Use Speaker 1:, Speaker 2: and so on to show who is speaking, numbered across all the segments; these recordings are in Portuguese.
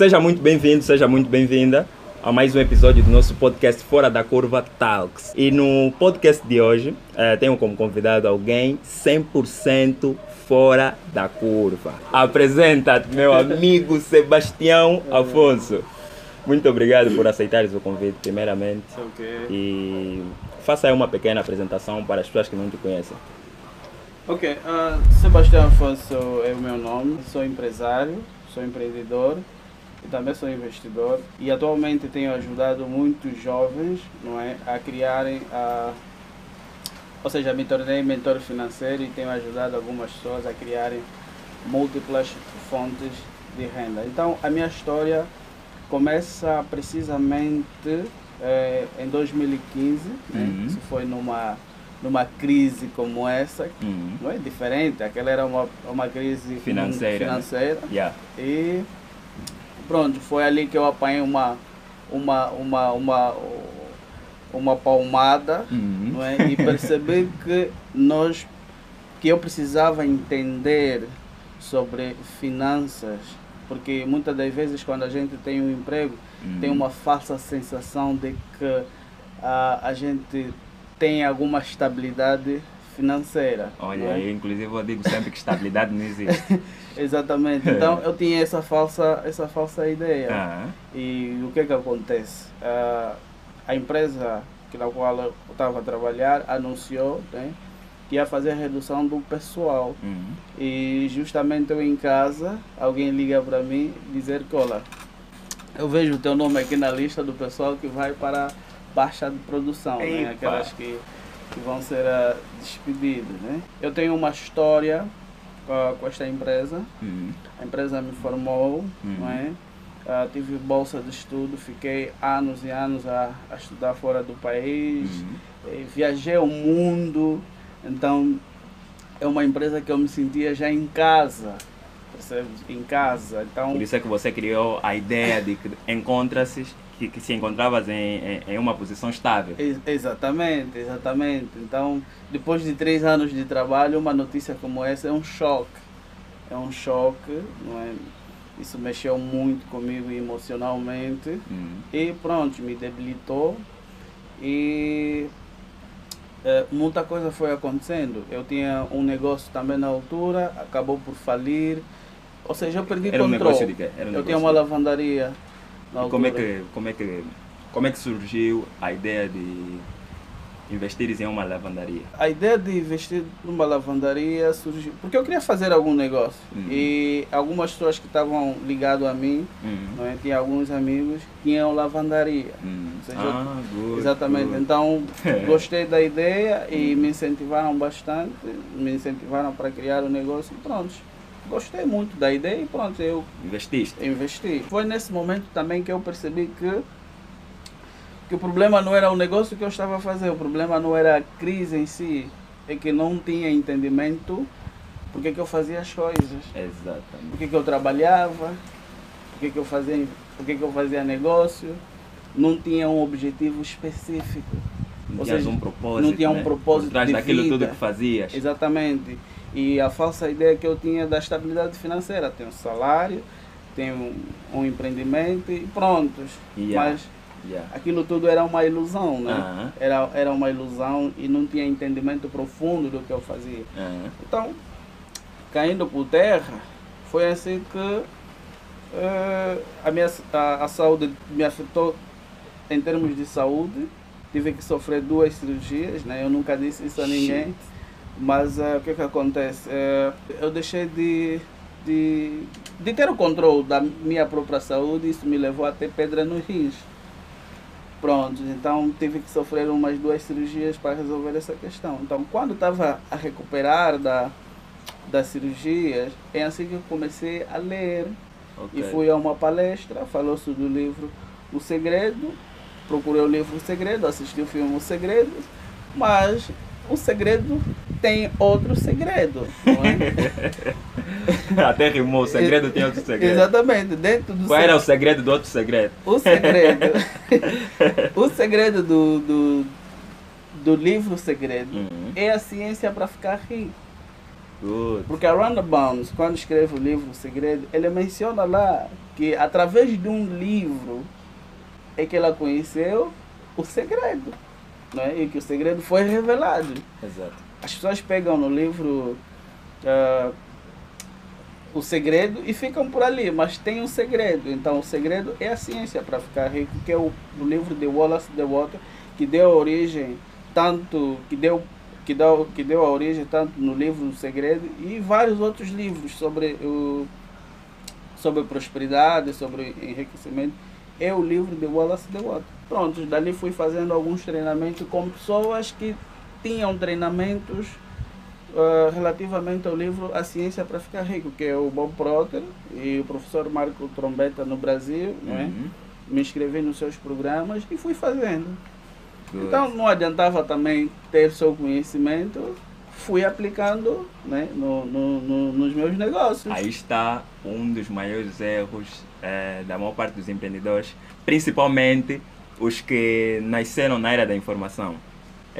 Speaker 1: Seja muito bem-vindo, seja muito bem-vinda a mais um episódio do nosso podcast Fora da Curva Talks. E no podcast de hoje eh, tenho como convidado alguém 100% fora da curva. Apresenta meu amigo Sebastião Afonso. Muito obrigado por aceitares o convite, primeiramente.
Speaker 2: Ok.
Speaker 1: E faça aí uma pequena apresentação para as pessoas que não te conhecem.
Speaker 2: Ok, ah, Sebastião Afonso é o meu nome, sou empresário, sou empreendedor e também sou investidor e atualmente tenho ajudado muitos jovens não é, a criarem, a, ou seja, me tornei mentor financeiro e tenho ajudado algumas pessoas a criarem múltiplas fontes de renda. Então a minha história começa precisamente eh, em 2015, né?
Speaker 1: Uhum.
Speaker 2: isso foi numa numa crise como essa,
Speaker 1: Uhum.
Speaker 2: não é diferente, aquela era uma, uma crise
Speaker 1: Financeira, né?
Speaker 2: financeira
Speaker 1: Yeah.
Speaker 2: e pronto, foi ali que eu apanhei uma uma uma uma uma palmada,
Speaker 1: Uhum.
Speaker 2: não é? E percebi que nós que eu precisava entender sobre finanças, porque muitas das vezes quando a gente tem um emprego,
Speaker 1: Uhum.
Speaker 2: tem uma falsa sensação de que ah, a gente tem alguma estabilidade financeira.
Speaker 1: Olha,
Speaker 2: não é?
Speaker 1: eu inclusive eu digo sempre que estabilidade não existe.
Speaker 2: Exatamente. Então eu tinha essa falsa, essa falsa ideia.
Speaker 1: Ah,
Speaker 2: E o que que acontece? Ah, a empresa que na qual eu estava a trabalhar anunciou né, que ia fazer a redução do pessoal.
Speaker 1: uhum.
Speaker 2: E justamente eu em casa, alguém liga para mim dizer que, olha, eu vejo o teu nome aqui na lista do pessoal que vai para baixa de produção, né? Aquelas que, que vão ser ah, despedidas. Né? Eu tenho uma história com, a- com esta empresa,
Speaker 1: Uhum.
Speaker 2: a empresa me formou,
Speaker 1: Uhum.
Speaker 2: não é? Ah, tive bolsa de estudo, fiquei anos e anos a, a estudar fora do país,
Speaker 1: Uhum.
Speaker 2: eh, viajei o mundo, então é uma empresa que eu me sentia já em casa, percebe? Em casa, então
Speaker 1: Por isso é que você criou a ideia de que encontra-se, que, que se encontravas em, em, em uma posição estável.
Speaker 2: Ex- Exatamente, exatamente. Então, depois de três anos de trabalho, uma notícia como essa é um choque. É um choque, não é? Isso mexeu muito comigo emocionalmente.
Speaker 1: Uhum.
Speaker 2: E pronto, me debilitou. E eh, muita coisa foi acontecendo. Eu tinha um negócio também na altura, acabou por falir. Ou seja, eu perdi
Speaker 1: Era um
Speaker 2: controle.
Speaker 1: negócio de quê? Era um
Speaker 2: eu tinha uma lavandaria.
Speaker 1: Como é que como é que como é que surgiu a ideia de investir em uma lavandaria?
Speaker 2: A ideia de investir numa lavandaria surgiu porque eu queria fazer algum negócio.
Speaker 1: Uhum.
Speaker 2: E algumas pessoas que estavam ligadas a mim,
Speaker 1: Uhum.
Speaker 2: não é? tinha alguns amigos que tinham lavandaria.
Speaker 1: Uhum.
Speaker 2: Seja,
Speaker 1: Ah, good,
Speaker 2: Exatamente.
Speaker 1: good.
Speaker 2: Então, gostei da ideia e me incentivaram bastante, me incentivaram para criar o negócio e pronto. Gostei muito da ideia e pronto, eu
Speaker 1: Investiste.
Speaker 2: investi. Foi nesse momento também que eu percebi que, que o problema não era o negócio que eu estava a fazer, o problema não era a crise em si, é que não tinha entendimento por que, que eu fazia as coisas,
Speaker 1: Exatamente.
Speaker 2: que, que eu trabalhava, por que, que eu fazia, por que, que eu fazia negócio, não tinha um objetivo específico.
Speaker 1: Não
Speaker 2: Ou
Speaker 1: tinhas
Speaker 2: seja,
Speaker 1: um propósito.
Speaker 2: não tinha um
Speaker 1: né?
Speaker 2: propósito
Speaker 1: Por trás
Speaker 2: de
Speaker 1: daquilo
Speaker 2: vida.
Speaker 1: tudo que fazias.
Speaker 2: Exatamente. E a falsa ideia que eu tinha da estabilidade financeira. Tenho salário, tenho um, empreendimento e prontos.
Speaker 1: Yeah.
Speaker 2: Mas
Speaker 1: Yeah.
Speaker 2: aquilo tudo era uma ilusão, né?
Speaker 1: Aham.
Speaker 2: Era, era uma ilusão e não tinha entendimento profundo do que eu fazia.
Speaker 1: Aham.
Speaker 2: Então, caindo por terra, foi assim que eh, a, minha, a, a saúde me afetou em termos de saúde. Tive que sofrer duas cirurgias, né? Eu nunca disse isso a ninguém.
Speaker 1: Shit.
Speaker 2: Mas eh, o que que acontece? Eh, eu deixei de, de, de ter o controle da minha própria saúde e isso me levou a ter pedra nos rins. Pronto, então tive que sofrer umas duas cirurgias para resolver essa questão. Então, quando estava a recuperar da, das cirurgias, é assim que eu comecei a ler.
Speaker 1: Ok.
Speaker 2: E fui a uma palestra, falou-se do livro O Segredo, procurei o livro O Segredo, assisti o filme O Segredo, mas o segredo tem outro segredo, não é?
Speaker 1: Até rimou, o segredo tinha outro segredo.
Speaker 2: Exatamente, dentro do
Speaker 1: Qual
Speaker 2: se-
Speaker 1: era o segredo do outro segredo?
Speaker 2: o segredo. o segredo do, do, do livro Segredo
Speaker 1: Uhum.
Speaker 2: é a ciência para ficar rico.
Speaker 1: Good.
Speaker 2: Porque a Rhonda Bounds, quando escreve o livro Segredo, ele menciona lá que através de um livro é que ela conheceu o segredo. Não é? E que o segredo foi revelado.
Speaker 1: Exato.
Speaker 2: As pessoas pegam no livro ah, o segredo e ficam por ali, mas tem um segredo. Então o segredo é a ciência para ficar rico, que é o, o livro de Wallace de Water, que deu origem tanto que deu que deu, que deu a origem tanto no livro do segredo e vários outros livros sobre o sobre prosperidade, sobre enriquecimento. É o livro de Wallace de Water. Pronto, dali fui fazendo alguns treinamentos com pessoas que tinham treinamentos Uh, relativamente ao livro A Ciência para Ficar Rico, que é o Bob Proctor e o professor Marco Trombeta no Brasil, é?
Speaker 1: Uhum.
Speaker 2: me inscrevi nos seus programas e fui fazendo.
Speaker 1: Good.
Speaker 2: Então não adiantava também ter seu conhecimento, fui aplicando né, no, no- no- nos meus negócios.
Speaker 1: Aí está um dos maiores erros eh, da maior parte dos empreendedores, principalmente os que nasceram na era da informação.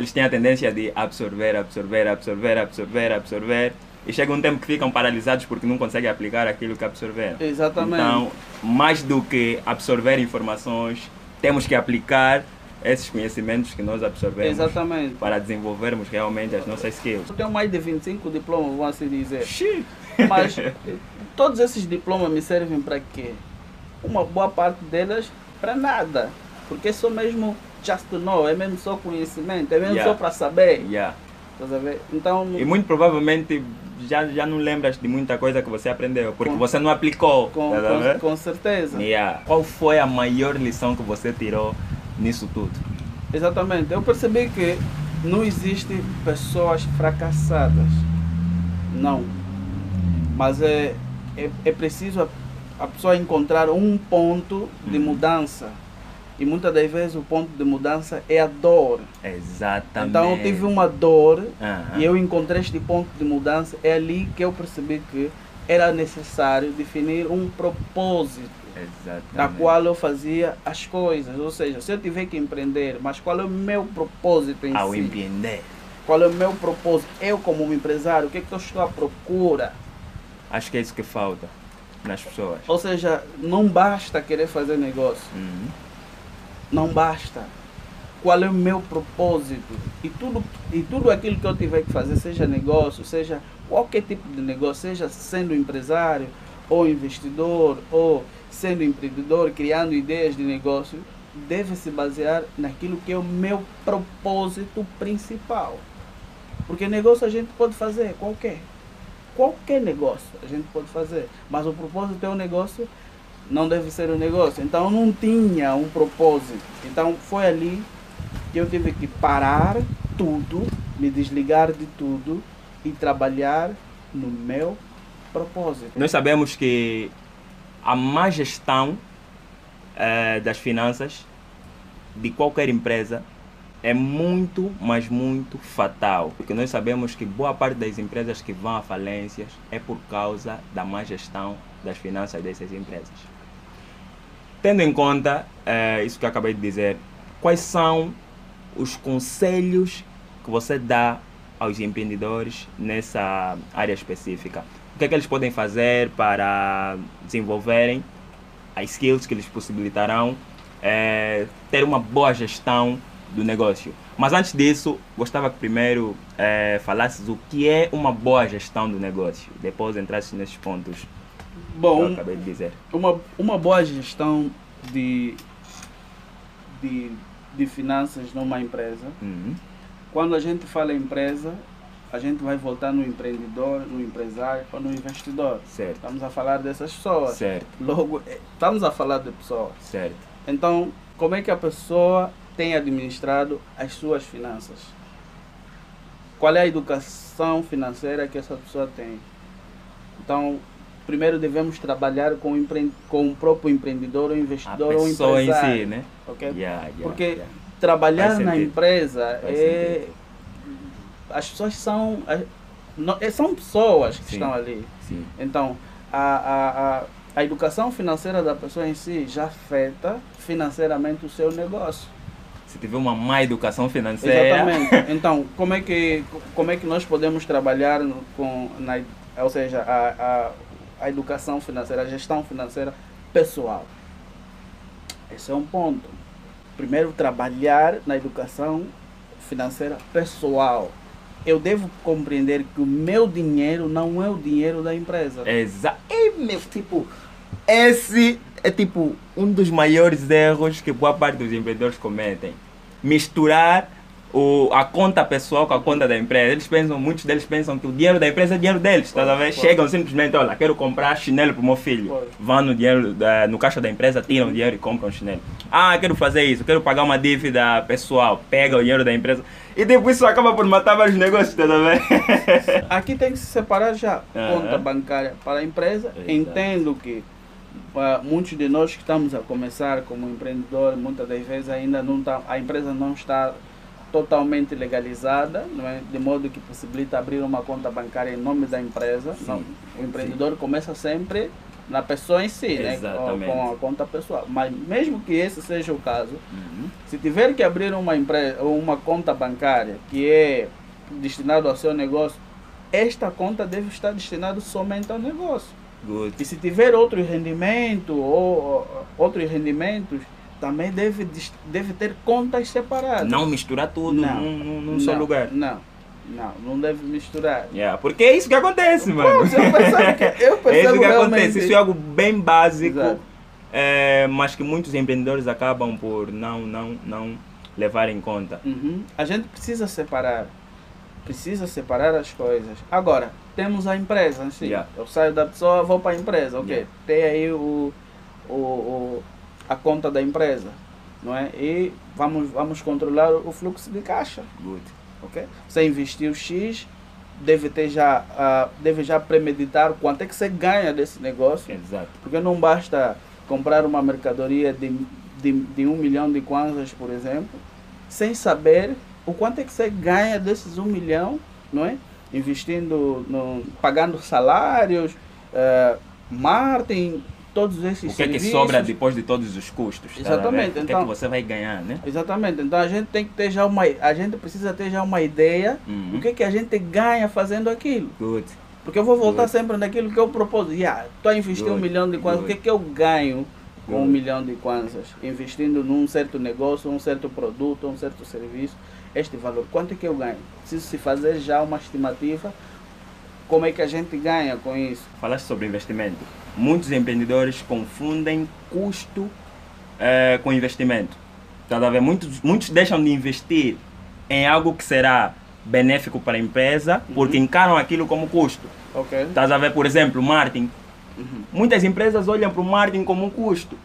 Speaker 1: Eles têm a tendência de absorver, absorver, absorver, absorver, absorver, e chega um tempo que ficam paralisados porque não conseguem aplicar aquilo que absorveram.
Speaker 2: Exatamente.
Speaker 1: Então, mais do que absorver informações, temos que aplicar esses conhecimentos que nós absorvemos
Speaker 2: Exatamente.
Speaker 1: para desenvolvermos realmente as nossas skills.
Speaker 2: Eu tenho mais de 25 diplomas, vamos assim dizer.
Speaker 1: Xiii.
Speaker 2: Mas todos esses diplomas me servem para quê? Uma boa parte delas para nada. Porque só mesmo just to know, é mesmo só conhecimento, é mesmo
Speaker 1: Yeah.
Speaker 2: só para saber.
Speaker 1: Yeah.
Speaker 2: Ver? Então,
Speaker 1: E muito provavelmente já, já não lembras de muita coisa que você aprendeu, porque
Speaker 2: Com-
Speaker 1: você não aplicou.
Speaker 2: com,
Speaker 1: tá
Speaker 2: com, com certeza.
Speaker 1: Yeah. Qual foi a maior lição que você tirou nisso tudo?
Speaker 2: Exatamente. Eu percebi que não existem pessoas fracassadas. Não. Mas é, é, é preciso a, a pessoa encontrar um ponto de
Speaker 1: Uhum.
Speaker 2: mudança. E muitas das vezes o ponto de mudança é a dor.
Speaker 1: Exatamente.
Speaker 2: Então eu tive uma dor
Speaker 1: Aham.
Speaker 2: e eu encontrei este ponto de mudança. É ali que eu percebi que era necessário definir um propósito
Speaker 1: Exatamente.
Speaker 2: da qual eu fazia as coisas. Ou seja, se eu tiver que empreender, mas qual é o meu propósito em
Speaker 1: Ao
Speaker 2: si?
Speaker 1: empreender.
Speaker 2: Qual é o meu propósito? Eu como um empresário, o que, é que eu estou à procura?
Speaker 1: Acho que é isso que falta nas pessoas.
Speaker 2: Ou seja, não basta querer fazer negócio.
Speaker 1: Uhum.
Speaker 2: Não basta. Qual é o meu propósito? E tudo, e tudo aquilo que eu tiver que fazer, seja negócio, seja qualquer tipo de negócio, seja sendo empresário, ou investidor, ou sendo empreendedor, criando ideias de negócio, deve se basear naquilo que é o meu propósito principal. Porque negócio a gente pode fazer, qualquer. Qualquer negócio a gente pode fazer. Mas o propósito é o negócio não deve ser um negócio. Então não tinha um propósito. Então foi ali que eu tive que parar tudo, me desligar de tudo e trabalhar no meu propósito.
Speaker 1: Nós sabemos que a má gestão eh, das finanças de qualquer empresa é muito, mas muito fatal. Porque nós sabemos que boa parte das empresas que vão à falências é por causa da má gestão das finanças dessas empresas. Tendo em conta eh, isso que eu acabei de dizer, quais são os conselhos que você dá aos empreendedores nessa área específica? O que é que eles podem fazer para desenvolverem as skills que lhes possibilitarão eh, ter uma boa gestão do negócio? Mas antes disso, gostava que primeiro eh, falasses o que é uma boa gestão do negócio. Depois entrasses nesses pontos que eu
Speaker 2: Bom,
Speaker 1: acabei de dizer.
Speaker 2: uma, uma boa gestão de, de, de finanças numa empresa.
Speaker 1: Uhum.
Speaker 2: Quando a gente fala empresa, a gente vai voltar no empreendedor, no empresário ou no investidor.
Speaker 1: Certo,
Speaker 2: Estamos a falar dessas pessoas.
Speaker 1: certo,
Speaker 2: Logo, eh, estamos a falar de pessoas.
Speaker 1: certo.
Speaker 2: Então, como é que a pessoa tem administrado as suas finanças? Qual é a educação financeira que essa pessoa tem? Então, primeiro devemos trabalhar com o, empre... com o próprio empreendedor ou investidor ou
Speaker 1: pessoa em
Speaker 2: empresário.
Speaker 1: si, né?
Speaker 2: ok?
Speaker 1: Yeah, yeah,
Speaker 2: Porque
Speaker 1: yeah.
Speaker 2: trabalhar na empresa
Speaker 1: Faz
Speaker 2: é.
Speaker 1: sentido.
Speaker 2: As pessoas são. é- São pessoas que
Speaker 1: Sim.
Speaker 2: estão ali.
Speaker 1: Sim.
Speaker 2: Então, a, a, a, a educação financeira da pessoa em si já afeta financeiramente o seu negócio.
Speaker 1: se tiver uma má educação financeira.
Speaker 2: Exatamente. Então, como é que, como é que nós podemos trabalhar no- com, na, ou seja, a, a, a educação financeira, a gestão financeira pessoal? Esse é um ponto. Primeiro, trabalhar na educação financeira pessoal. Eu devo compreender que o meu dinheiro não é o dinheiro da empresa.
Speaker 1: Exato. É, meu, tipo, esse é tipo um dos maiores erros que boa parte dos empreendedores cometem. Misturar o, a conta pessoal com a conta da empresa. Eles pensam, muitos deles pensam que o dinheiro da empresa é dinheiro deles?
Speaker 2: Pode, pode.
Speaker 1: Chegam simplesmente, olha, quero comprar chinelo para o meu filho.
Speaker 2: Pode.
Speaker 1: Vão no dinheiro, da- no caixa da empresa, tiram o dinheiro e compram chinelo. Ah, quero fazer isso, quero pagar uma dívida pessoal, pega o dinheiro da empresa. E depois isso acaba por matar vários negócios, a ver?
Speaker 2: Aqui tem que se separar já conta bancária para a empresa.
Speaker 1: Exato.
Speaker 2: Entendo que ah, muitos de nós que estamos a começar como empreendedor, muitas das vezes ainda não tá, a empresa não está totalmente legalizada, é? de modo que possibilita abrir uma conta bancária em nome da empresa.
Speaker 1: Sim.
Speaker 2: O empreendedor começa sempre na pessoa em si, né? com, com a conta pessoal. Mas mesmo que esse seja o caso,
Speaker 1: Uhum.
Speaker 2: se tiver que abrir uma, empresa, uma conta bancária que é destinado ao seu negócio, esta conta deve estar destinada somente ao negócio.
Speaker 1: Good.
Speaker 2: E se tiver outro rendimento ou outros rendimentos, também deve, deve ter contas separadas.
Speaker 1: Não misturar tudo
Speaker 2: Não.
Speaker 1: num, num- num só
Speaker 2: Não,
Speaker 1: lugar.
Speaker 2: Não, não, não deve misturar.
Speaker 1: Yeah, porque é isso que acontece, mano.
Speaker 2: eu percebo que- eu
Speaker 1: é isso que
Speaker 2: realmente
Speaker 1: acontece. Isso é algo bem básico, é, mas que muitos empreendedores acabam por não, não, não levar em conta.
Speaker 2: Uhum. A gente precisa separar. Precisa separar as coisas. Agora, temos a empresa, assim.
Speaker 1: Yeah.
Speaker 2: Eu saio da pessoa, vou para a empresa, ok.
Speaker 1: Yeah.
Speaker 2: Tem aí o, o, o- a conta da empresa, não é? E vamos, vamos controlar o fluxo de caixa,
Speaker 1: Good.
Speaker 2: ok? Você investiu X, deve ter já, ah, deve já premeditar quanto é que você ganha desse negócio.
Speaker 1: Exato.
Speaker 2: Porque não basta comprar uma mercadoria de, de, de um milhão de kwanzas, por exemplo, sem saber o quanto é que você ganha desses um milhão, não é? Investindo, no, pagando salários, eh, marketing, todos esses
Speaker 1: O que é que sobra depois de todos os custos? tá a ver?
Speaker 2: Exatamente,
Speaker 1: O que é
Speaker 2: então-
Speaker 1: que você vai ganhar, né?
Speaker 2: Exatamente. Então a gente tem que ter já uma, a gente precisa ter já uma ideia
Speaker 1: Uhum.
Speaker 2: do que que a gente ganha fazendo aquilo.
Speaker 1: Good.
Speaker 2: Porque eu vou voltar
Speaker 1: Good.
Speaker 2: sempre naquilo que eu propus. Yeah, Estou a investir um
Speaker 1: Good,
Speaker 2: milhão de kwanzas. O que,
Speaker 1: good.
Speaker 2: que eu ganho com um milhão de kwanzas? Investindo num certo negócio, um certo produto, um certo serviço. Este valor, quanto é que eu ganho? Preciso se fazer já uma estimativa. Como é que a gente ganha com isso?
Speaker 1: Falaste sobre investimento. Muitos empreendedores confundem custo eh, com investimento. Tá a ver? Muitos, muitos deixam de investir em algo que será benéfico para a empresa porque encaram aquilo como custo.
Speaker 2: Ok?
Speaker 1: Estás a ver, por exemplo, marketing.
Speaker 2: Uhum.
Speaker 1: Muitas empresas olham para o marketing como um custo,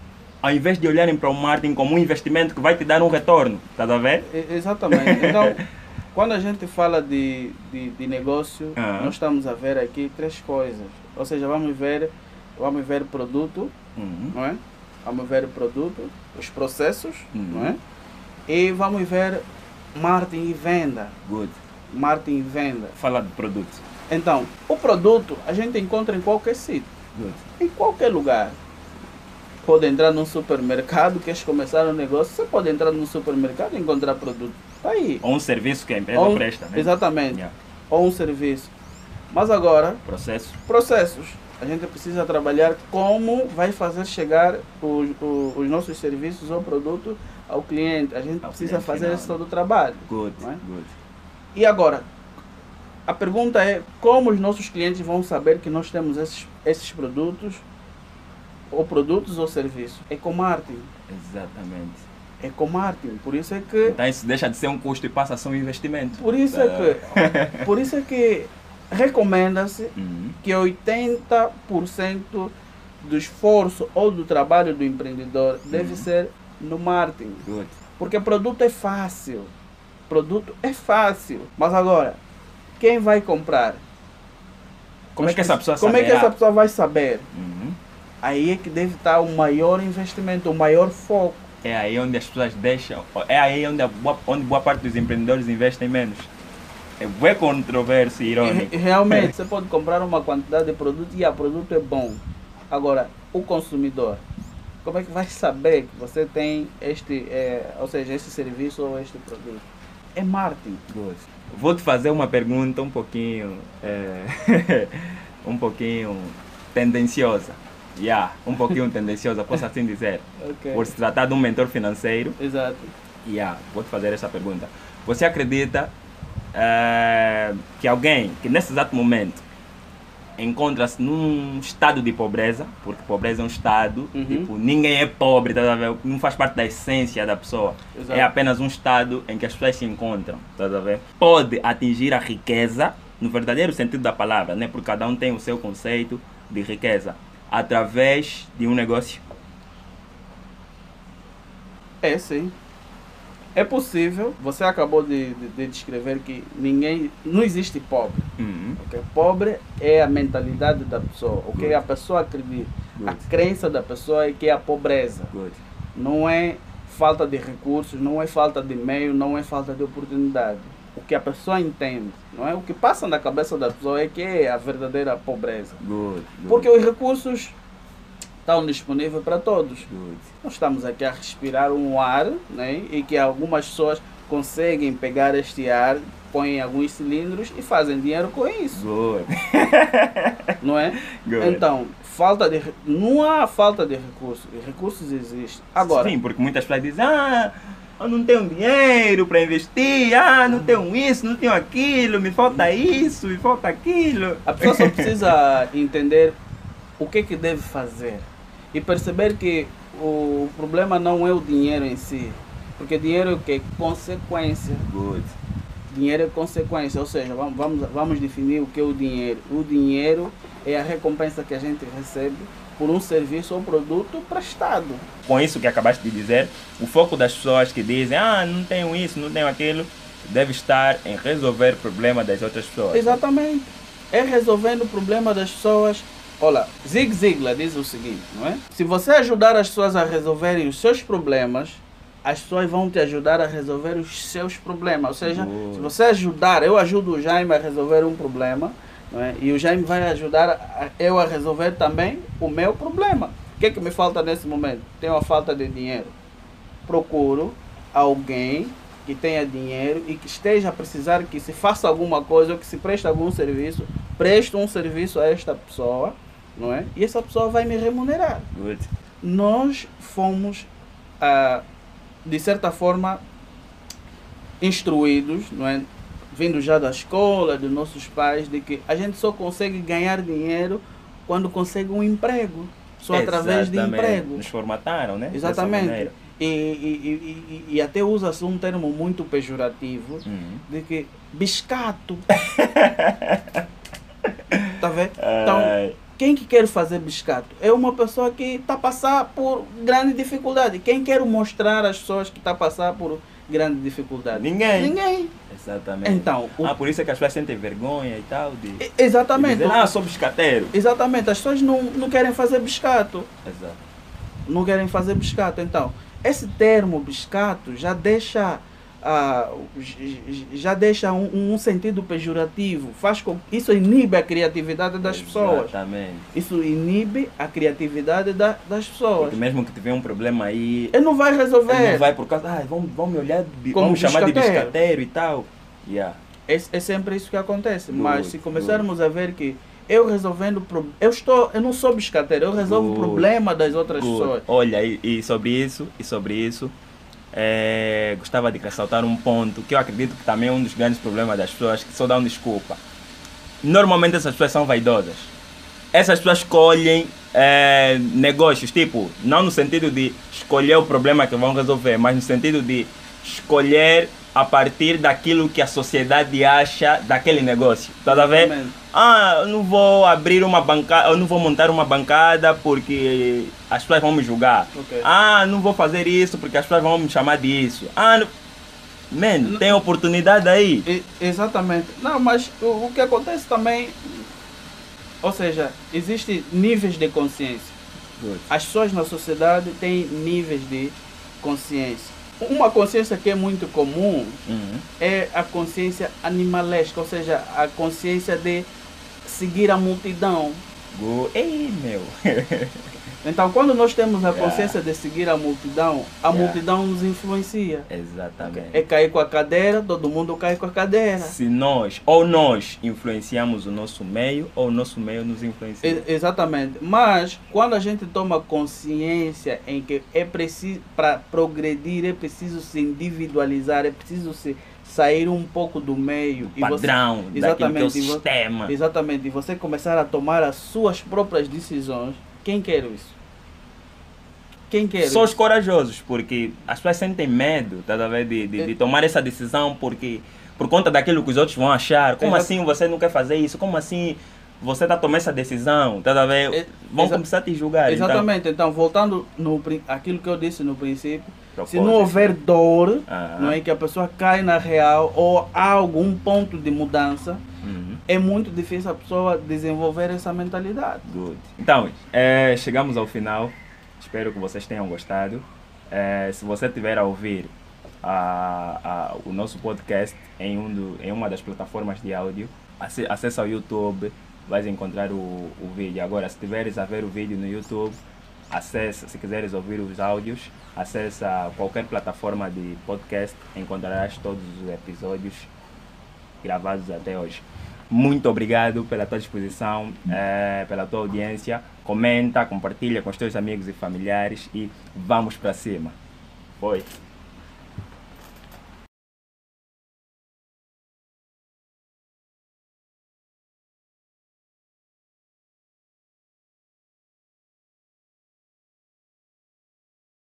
Speaker 1: ao invés de olharem para o marketing como um investimento que vai te dar um retorno. Estás a ver?
Speaker 2: E- Exatamente. Então, quando a gente fala de, de, de negócio,
Speaker 1: Ah.
Speaker 2: nós estamos a ver aqui três coisas. Ou seja, vamos ver, vamos ver produto,
Speaker 1: Uhum.
Speaker 2: não é? Vamos ver o produto, os processos,
Speaker 1: Uhum.
Speaker 2: não é? E vamos ver marketing e venda.
Speaker 1: Good.
Speaker 2: Marketing e venda.
Speaker 1: Fala de produto.
Speaker 2: Então, o produto a gente encontra em qualquer sítio,
Speaker 1: Good.
Speaker 2: em qualquer lugar. Pode entrar num supermercado, queres começar um negócio, você pode entrar num supermercado e encontrar produto. Está aí.
Speaker 1: Ou um serviço que a empresa
Speaker 2: um-
Speaker 1: presta, né?
Speaker 2: Exatamente.
Speaker 1: Yeah.
Speaker 2: Ou um serviço. Mas agora,
Speaker 1: Processo.
Speaker 2: processos. A gente precisa trabalhar como vai fazer chegar os, o- os nossos serviços ou produto ao cliente. A gente
Speaker 1: Ao
Speaker 2: precisa fazer
Speaker 1: final,
Speaker 2: esse
Speaker 1: né?
Speaker 2: todo o trabalho.
Speaker 1: Good.
Speaker 2: É?
Speaker 1: Good.
Speaker 2: E agora, a pergunta é como os nossos clientes vão saber que nós temos esses, esses produtos, ou produtos ou serviços? É com marketing.
Speaker 1: Exatamente.
Speaker 2: É com marketing. Por isso é que
Speaker 1: Então isso deixa de ser um custo e passa a ser um investimento.
Speaker 2: por isso é que por isso é que recomenda-se
Speaker 1: Uhum.
Speaker 2: que 80% do esforço ou do trabalho do empreendedor deve
Speaker 1: Uhum.
Speaker 2: ser no marketing.
Speaker 1: Good.
Speaker 2: Porque produto é fácil. Produto é fácil. Mas agora, quem vai comprar?
Speaker 1: Como é que essa pessoa
Speaker 2: Como é que essa pessoa vai saber?
Speaker 1: Uhum.
Speaker 2: Aí é que deve estar o maior investimento, o maior foco.
Speaker 1: É aí onde as pessoas deixam, é aí onde, boa, onde boa parte dos empreendedores investem menos. É boa controvérsia
Speaker 2: E,
Speaker 1: irônica.
Speaker 2: e realmente, você pode comprar uma quantidade de produto e o produto é bom. Agora, o consumidor, como é que vai saber que você tem este, é, ou seja, esse serviço ou este produto? É marketing.
Speaker 1: Vou te fazer uma pergunta um pouquinho, é, um pouquinho tendenciosa. Yeah, um pouquinho tendenciosa, posso assim dizer.
Speaker 2: Ok.
Speaker 1: Por se tratar de um mentor financeiro,
Speaker 2: Exato.
Speaker 1: yeah, vou te fazer essa pergunta. Você acredita eh, que alguém que nesse exato momento encontra-se num estado de pobreza, porque pobreza é um estado,
Speaker 2: Uhum.
Speaker 1: tipo, ninguém é pobre, tá a ver? não faz parte da essência da pessoa.
Speaker 2: Exato.
Speaker 1: É apenas um estado em que as pessoas se encontram, tá a ver? Pode atingir a riqueza, no verdadeiro sentido da palavra, né? porque cada um tem o seu conceito de riqueza, através de um negócio.
Speaker 2: É sim. É possível. Você acabou de, de- de descrever que ninguém. Não existe pobre.
Speaker 1: Uhum.
Speaker 2: ok? Pobre é a mentalidade da pessoa. O que a pessoa acredita. A
Speaker 1: Good.
Speaker 2: crença da pessoa é que é a pobreza.
Speaker 1: Good.
Speaker 2: Não é falta de recursos, não é falta de meio, não é falta de oportunidade. O que a pessoa entende, não é? O que passa na cabeça da pessoa é que é a verdadeira pobreza.
Speaker 1: Good. Good.
Speaker 2: Porque os recursos estão disponíveis para todos.
Speaker 1: Good.
Speaker 2: Nós estamos aqui a respirar um ar, né? E que algumas pessoas conseguem pegar este ar, põem em alguns cilindros e fazem dinheiro com isso, não é? Então, falta de não há falta de recursos, recursos existem. Agora,
Speaker 1: Sim, porque muitas pessoas dizem, ah, eu não tenho dinheiro para investir, ah, não tenho isso, não tenho aquilo, me falta isso, me falta aquilo.
Speaker 2: a pessoa só precisa entender o que que deve fazer e perceber que o problema não é o dinheiro em si, porque dinheiro é o que? Consequência.
Speaker 1: Good.
Speaker 2: Dinheiro é consequência, ou seja, vamos, vamos, vamos definir o que é o dinheiro. O dinheiro é a recompensa que a gente recebe por um serviço ou produto prestado.
Speaker 1: Com isso que acabaste de dizer, o foco das pessoas que dizem, ah, não tenho isso, não tenho aquilo, deve estar em resolver o problema das outras pessoas.
Speaker 2: Exatamente. É resolvendo o problema das pessoas. Olha, Zig Ziglar diz o seguinte, não é? Se você ajudar as pessoas a resolverem os seus problemas, as pessoas vão te ajudar a resolver os seus problemas. Ou seja,
Speaker 1: Boa.
Speaker 2: se você ajudar, eu ajudo o Jaime a resolver um problema, é? e o Jaime vai ajudar a- eu a resolver também o meu problema. O que, é que me falta nesse momento? Tenho a falta de dinheiro. Procuro alguém que tenha dinheiro e que esteja a precisar que se faça alguma coisa ou que se preste algum serviço, presto um serviço a esta pessoa, não é? E essa pessoa vai me remunerar.
Speaker 1: Good.
Speaker 2: Nós fomos, ah, de certa forma, instruídos, não é? Vindo já da escola, dos nossos pais, de que a gente só consegue ganhar dinheiro quando consegue um emprego. Só através de
Speaker 1: Exatamente.
Speaker 2: emprego.
Speaker 1: Nos formataram, né?
Speaker 2: Exatamente. E, e, e, e, até usa-se um termo muito pejorativo
Speaker 1: Uhum.
Speaker 2: de que biscato. tá vendo? Então, quem que quer fazer biscato? É uma pessoa que está a passar por grande dificuldade. Quem quer mostrar às pessoas que está a passar por grande dificuldade?
Speaker 1: Ninguém.
Speaker 2: Ninguém.
Speaker 1: Exatamente.
Speaker 2: Então, o-
Speaker 1: Ah, por isso é que as pessoas sentem vergonha e tal. De,
Speaker 2: E-
Speaker 1: de
Speaker 2: Exatamente.
Speaker 1: dizer, ah, sou biscateiro.
Speaker 2: Exatamente. As pessoas não, não querem fazer biscato.
Speaker 1: Exato.
Speaker 2: não querem fazer biscato. Então, esse termo biscato já deixa, ah, já deixa um, um sentido pejorativo. Faz com, isso inibe a criatividade das pessoas.
Speaker 1: Exatamente.
Speaker 2: Isso inibe a criatividade da- das pessoas.
Speaker 1: Porque mesmo que tiver um problema aí,
Speaker 2: Ele não vai resolver.
Speaker 1: ele não vai por causa, ah, vamos, vamos me olhar, de,
Speaker 2: Como
Speaker 1: vamos chamar de
Speaker 2: biscateiro.
Speaker 1: e tal. Yeah.
Speaker 2: É, é sempre isso que acontece. Mas
Speaker 1: Good,
Speaker 2: se começarmos a ver que eu resolvendo pro- eu estou eu não sou biscateiro eu resolvo o
Speaker 1: Good.
Speaker 2: problema das outras
Speaker 1: Good.
Speaker 2: pessoas
Speaker 1: Olha, e, e sobre isso, e sobre isso, eh, gostava de ressaltar um ponto que eu acredito que também é um dos grandes problemas das pessoas que só dão desculpa. Normalmente essas pessoas são vaidosas. Essas pessoas escolhem eh, negócios, tipo, não no sentido de escolher o problema que vão resolver, mas no sentido de escolher a partir daquilo que a sociedade acha daquele negócio. Tá a ver? Ah, eu não vou abrir uma bancada, eu não vou montar uma bancada porque as pessoas vão me julgar.
Speaker 2: Ok.
Speaker 1: Ah, não vou fazer isso porque as pessoas vão me chamar disso. Ah, não... Man, tem oportunidade aí.
Speaker 2: E- exatamente. Não, mas o, o que acontece também, ou seja, existem níveis de consciência. As pessoas na sociedade têm níveis de consciência. Uma consciência que é muito comum
Speaker 1: Uhum.
Speaker 2: é a consciência animalesca, ou seja, a consciência de seguir a multidão.
Speaker 1: Go- Ei, meu.
Speaker 2: Então, quando nós temos a consciência de seguir a multidão, a
Speaker 1: Yeah.
Speaker 2: multidão nos influencia.
Speaker 1: Exatamente.
Speaker 2: É cair com a cadeira, todo mundo cai com a cadeira.
Speaker 1: Se nós, ou nós influenciamos o nosso meio, ou o nosso meio nos influencia.
Speaker 2: E- exatamente. Mas quando a gente toma consciência em que é preciso para progredir, é preciso se individualizar, é preciso se sair um pouco do meio você-
Speaker 1: Padrão, que é
Speaker 2: Exatamente, e vo-
Speaker 1: sistema.
Speaker 2: exatamente, e você começar a tomar as suas próprias decisões. Quem quer isso? Quem quer
Speaker 1: Só os
Speaker 2: isso?
Speaker 1: corajosos, porque as pessoas sentem medo tá, ver, de, de, de tomar essa decisão porque, por conta daquilo que os outros vão achar. Como
Speaker 2: Exato.
Speaker 1: assim você não quer fazer isso? Como assim você está tomando essa decisão? Tá ver?
Speaker 2: É-
Speaker 1: Vão começar a te julgar.
Speaker 2: Exatamente. Então, voltando no aquilo que eu disse no princípio,
Speaker 1: Então,
Speaker 2: se não houver dor,
Speaker 1: Ah,
Speaker 2: não é que a pessoa cai na real ou há algum ponto de mudança,
Speaker 1: uhum.
Speaker 2: é muito difícil a pessoa desenvolver essa mentalidade.
Speaker 1: Good. Então, eh, chegamos ao final. Espero que vocês tenham gostado. Eh, se você tiver a ouvir a- a- o nosso podcast em, um do- em uma das plataformas de áudio, ace- acessa ao YouTube, vais encontrar o, o vídeo. Agora, se tiveres a ver o vídeo no YouTube, acessa, se quiseres ouvir os áudios, acessa qualquer plataforma de podcast, encontrarás todos os episódios gravados até hoje. Muito obrigado pela tua disposição, eh, pela tua audiência. Comenta, compartilha com os teus amigos e familiares e vamos para cima. Foi.